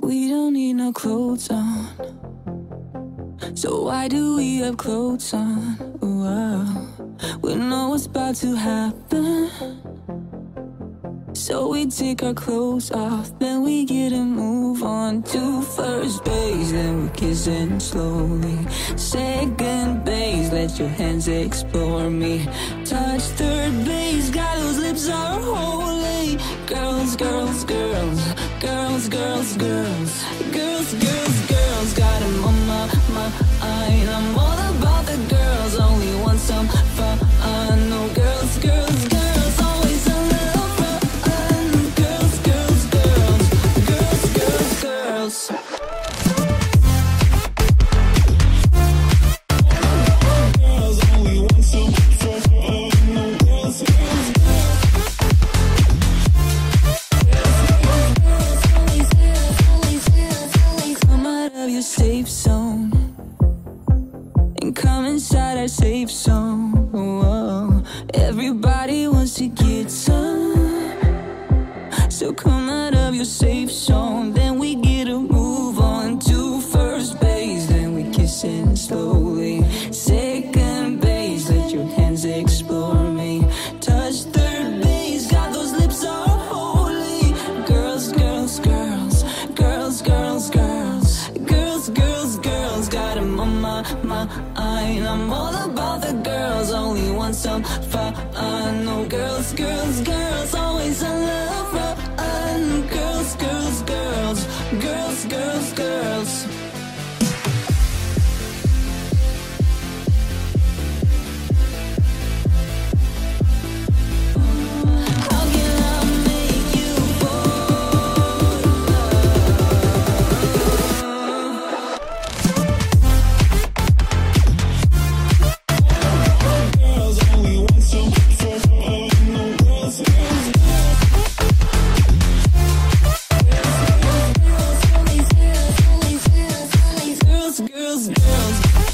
We don't need no clothes on. So why do we have clothes on? Wow. We know what's about to happen. So we take our clothes off, then we get a move on to first base, then we're kissing slowly. Second base, let your hands explore me. Touch third base, God, those lips are holy. Girls, girls, girls, come inside our safe zone. Whoa. Everybody wants to get some. So come out of your safe zone, then we get a move on to first base, then we kiss kissing slowly. Second I'm all about the girls, only want some fun. No girls, girls, girls. girls.